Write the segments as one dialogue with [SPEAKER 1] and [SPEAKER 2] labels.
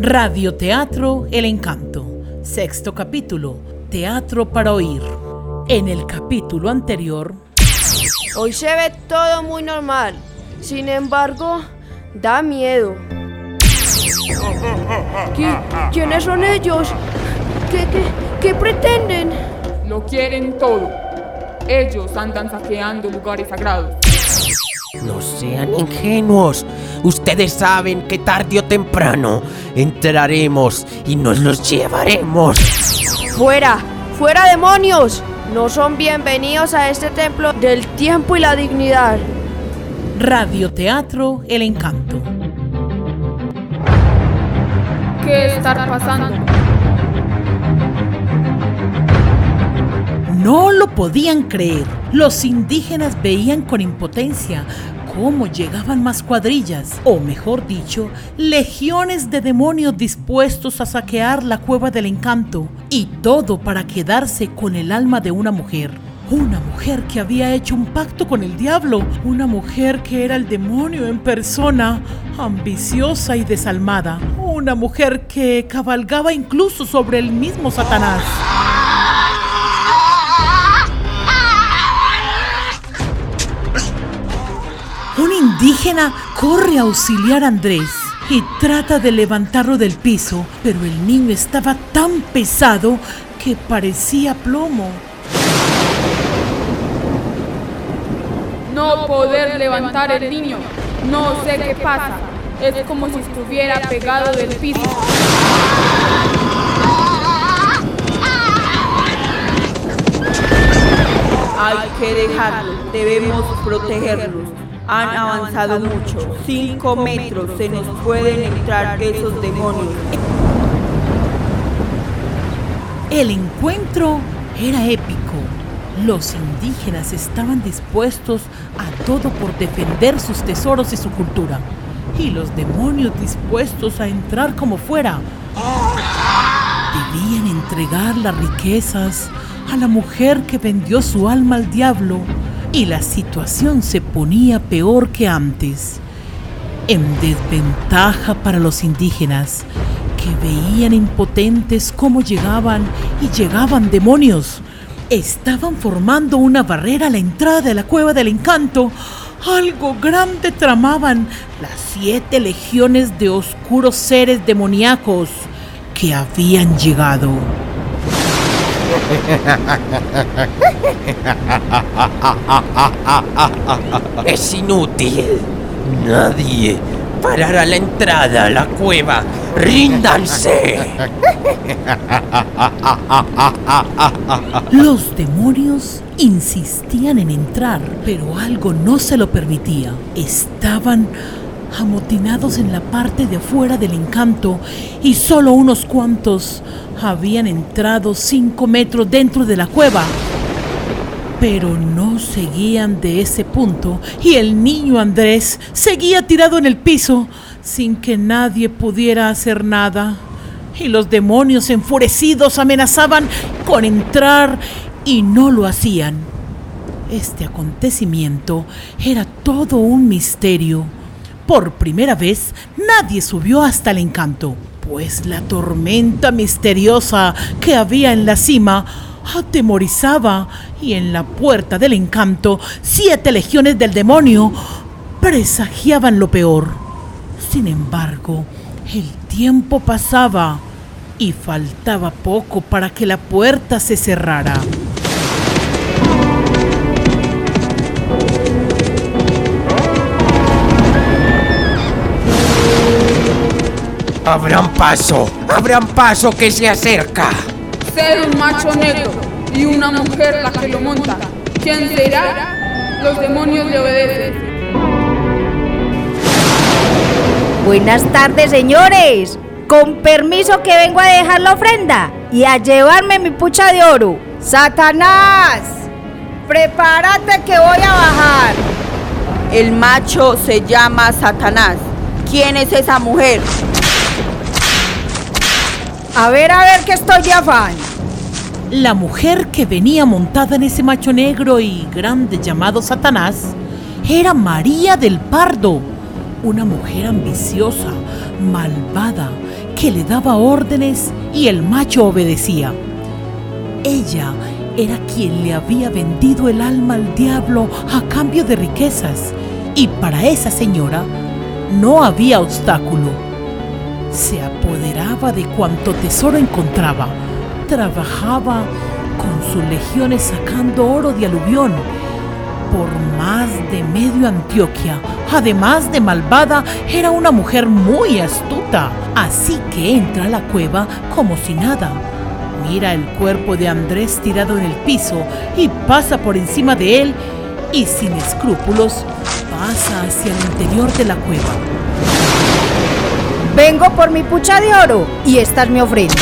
[SPEAKER 1] Radioteatro El Encanto, sexto capítulo, Teatro para Oír. En el capítulo anterior...
[SPEAKER 2] Hoy se ve todo muy normal, sin embargo, da miedo. ¿Quiénes son ellos? ¿Qué, qué, qué pretenden?
[SPEAKER 3] Lo quieren todo. Ellos andan saqueando lugares sagrados.
[SPEAKER 4] No sean ingenuos. Ustedes saben que tarde o temprano entraremos y nos los llevaremos.
[SPEAKER 2] ¡Fuera! ¡Fuera demonios! No son bienvenidos a este templo del tiempo y la dignidad.
[SPEAKER 1] Radioteatro El Encanto.
[SPEAKER 3] ¿Qué está pasando?
[SPEAKER 1] No lo podían creer. Los indígenas veían con impotencia cómo llegaban más cuadrillas, o mejor dicho, legiones de demonios dispuestos a saquear la cueva del encanto, y todo para quedarse con el alma de una mujer. Una mujer que había hecho un pacto con el diablo, una mujer que era el demonio en persona, ambiciosa y desalmada, una mujer que cabalgaba incluso sobre el mismo Satanás. Indígena corre a auxiliar a Andrés y trata de levantarlo del piso, pero el niño estaba tan pesado que parecía plomo.
[SPEAKER 3] No poder levantar el niño. No sé qué pasa. Es como si estuviera pegado del piso.
[SPEAKER 5] Hay que dejarlo. Debemos protegerlos. Han avanzado mucho. Cinco metros. Se nos pueden entrar esos demonios.
[SPEAKER 1] El encuentro era épico. Los indígenas estaban dispuestos a todo por defender sus tesoros y su cultura. Y los demonios dispuestos a entrar como fuera. Debían entregar las riquezas a la mujer que vendió su alma al diablo y la situación se ponía peor que antes. En desventaja para los indígenas, que veían impotentes cómo llegaban y llegaban demonios. Estaban formando una barrera a la entrada de la cueva del encanto. Algo grande tramaban las siete legiones de oscuros seres demoníacos que habían llegado.
[SPEAKER 4] Es inútil. Nadie parará la entrada a la cueva. ¡Ríndanse!
[SPEAKER 1] Los demonios insistían en entrar, pero algo no se lo permitía. Estaban amotinados en la parte de afuera del encanto y solo unos cuantos habían entrado cinco metros dentro de la cueva. Pero no seguían de ese punto y el niño Andrés seguía tirado en el piso sin que nadie pudiera hacer nada. Y los demonios enfurecidos amenazaban con entrar y no lo hacían. Este acontecimiento era todo un misterio. Por primera vez nadie subió hasta el encanto, pues la tormenta misteriosa que había en la cima atemorizaba y en la puerta del encanto siete legiones del demonio presagiaban lo peor. Sin embargo, el tiempo pasaba y faltaba poco para que la puerta se cerrara.
[SPEAKER 4] ¡Abran paso! ¡Abran paso que se acerca!
[SPEAKER 3] Ser un macho negro y una mujer la que lo monta. ¿Quién será? Los demonios le obedecen.
[SPEAKER 6] Buenas tardes, señores. Con permiso que vengo a dejar la ofrenda y a llevarme mi pucha de oro. Satanás, prepárate que voy a bajar.
[SPEAKER 5] El macho se llama Satanás. ¿Quién es esa mujer?
[SPEAKER 6] A ver, a ver que estoy de afán.
[SPEAKER 1] La mujer que venía montada en ese macho negro y grande llamado Satanás era María del Pardo, una mujer ambiciosa, malvada que le daba órdenes y el macho obedecía. Ella era quien le había vendido el alma al diablo a cambio de riquezas y para esa señora no había obstáculo. Se apoderaba de cuanto tesoro encontraba, trabajaba con sus legiones sacando oro de aluvión por más de medio Antioquia. Además de malvada, era una mujer muy astuta. Así que entra a la cueva como si nada. Mira el cuerpo de Andrés tirado en el piso y pasa por encima de él y sin escrúpulos pasa hacia el interior de la cueva.
[SPEAKER 6] Vengo por mi pucha de oro y esta es mi ofrenda.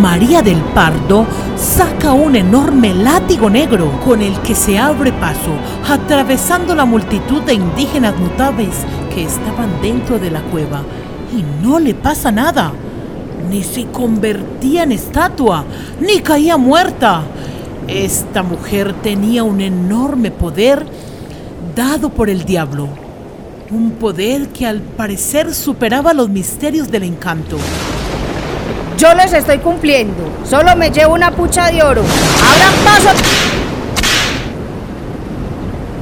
[SPEAKER 1] María del Pardo saca un enorme látigo negro con el que se abre paso, atravesando la multitud de indígenas mutables que estaban dentro de la cueva. Y no le pasa nada. Ni se convertía en estatua, ni caía muerta. Esta mujer tenía un enorme poder dado por el diablo. Un poder que al parecer superaba los misterios del encanto.
[SPEAKER 6] Yo les estoy cumpliendo. Solo me llevo una pucha de oro. ¡Abran paso!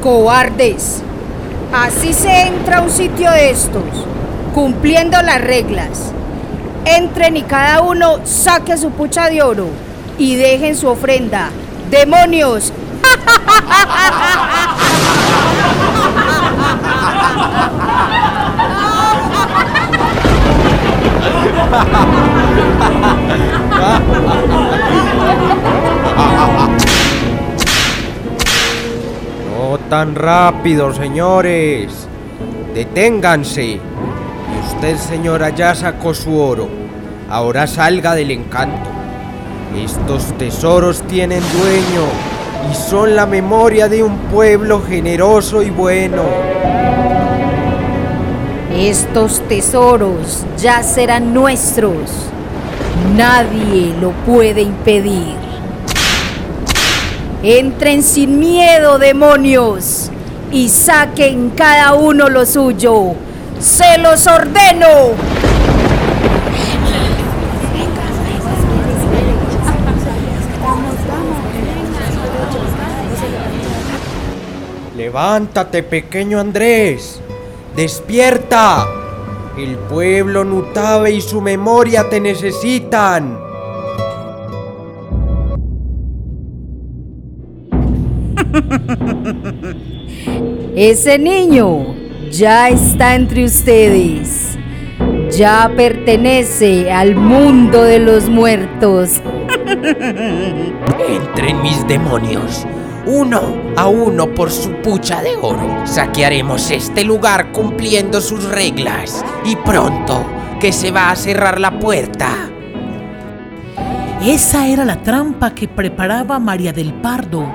[SPEAKER 6] Cobardes. Así se entra a un sitio de estos, cumpliendo las reglas. Entren y cada uno saque su pucha de oro y dejen su ofrenda. ¡Demonios!
[SPEAKER 4] No tan rápido, señores. Deténganse. Usted, señora, ya sacó su oro. Ahora salga del encanto. Estos tesoros tienen dueño y son la memoria de un pueblo generoso y bueno.
[SPEAKER 6] Estos tesoros ya serán nuestros. Nadie lo puede impedir. Entren sin miedo, demonios, y saquen cada uno lo suyo. Se los ordeno.
[SPEAKER 4] Levántate, pequeño Andrés. Despierta. El pueblo Nutabe y su memoria te necesitan.
[SPEAKER 6] Ese niño ya está entre ustedes. Ya pertenece al mundo de los muertos.
[SPEAKER 4] Entren mis demonios. Uno a uno por su pucha de oro. Saquearemos este lugar cumpliendo sus reglas. Y pronto que se va a cerrar la puerta.
[SPEAKER 1] Esa era la trampa que preparaba María del Pardo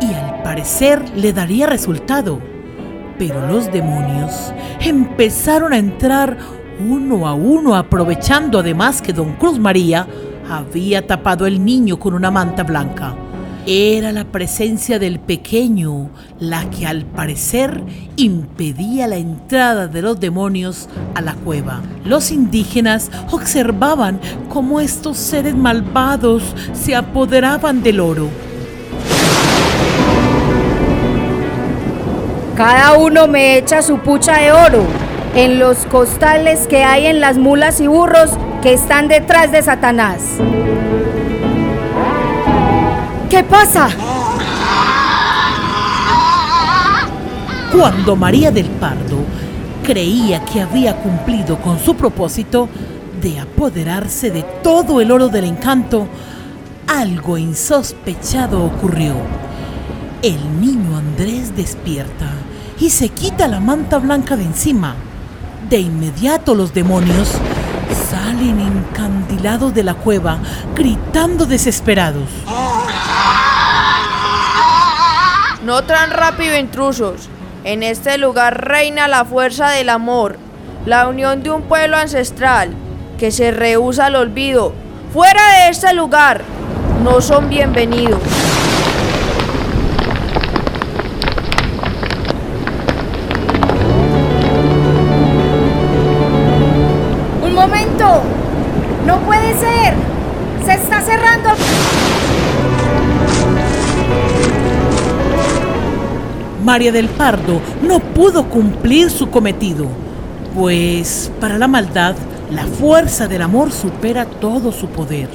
[SPEAKER 1] y al parecer le daría resultado. Pero los demonios empezaron a entrar uno a uno aprovechando además que don Cruz María había tapado el niño con una manta blanca. Era la presencia del pequeño la que al parecer impedía la entrada de los demonios a la cueva. Los indígenas observaban cómo estos seres malvados se apoderaban del oro.
[SPEAKER 6] Cada uno me echa su pucha de oro en los costales que hay en las mulas y burros que están detrás de Satanás. ¿Qué pasa?
[SPEAKER 1] Cuando María del Pardo creía que había cumplido con su propósito de apoderarse de todo el oro del encanto, algo insospechado ocurrió. El niño Andrés despierta y se quita la manta blanca de encima. De inmediato los demonios salen encandilados de la cueva, gritando desesperados.
[SPEAKER 2] No tan rápido, intrusos. En este lugar reina la fuerza del amor, la unión de un pueblo ancestral que se rehúsa al olvido. Fuera de este lugar, no son bienvenidos.
[SPEAKER 6] momento. No puede ser. Se está cerrando.
[SPEAKER 1] María del Pardo no pudo cumplir su cometido, pues para la maldad la fuerza del amor supera todo su poder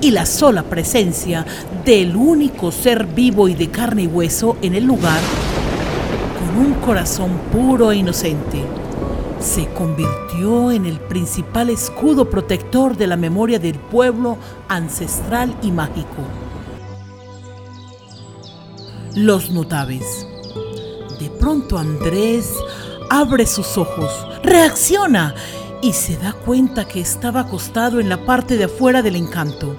[SPEAKER 1] y la sola presencia del único ser vivo y de carne y hueso en el lugar, con un corazón puro e inocente, se convirtió en el principal escudo protector de la memoria del pueblo ancestral y mágico. Los notables. De pronto Andrés abre sus ojos, reacciona y se da cuenta que estaba acostado en la parte de afuera del encanto.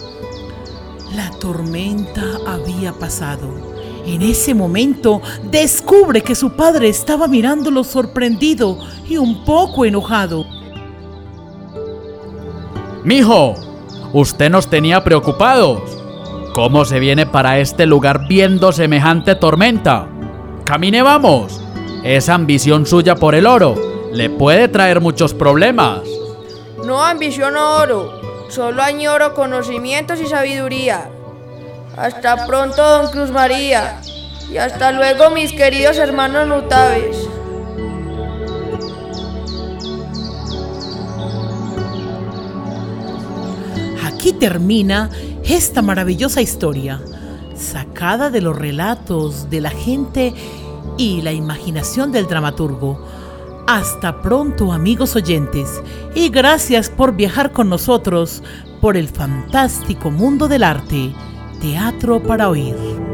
[SPEAKER 1] La tormenta había pasado. En ese momento descubre que su padre estaba mirándolo sorprendido y un poco enojado.
[SPEAKER 7] Mijo, usted nos tenía preocupados. ¿Cómo se viene para este lugar viendo semejante tormenta? Camine, vamos. Esa ambición suya por el oro le puede traer muchos problemas.
[SPEAKER 2] No ambiciono oro, solo añoro conocimientos y sabiduría. Hasta pronto, don Cruz María. Y hasta luego, mis queridos hermanos notables.
[SPEAKER 1] Aquí termina esta maravillosa historia, sacada de los relatos de la gente y la imaginación del dramaturgo. Hasta pronto amigos oyentes y gracias por viajar con nosotros por el fantástico mundo del arte, teatro para oír.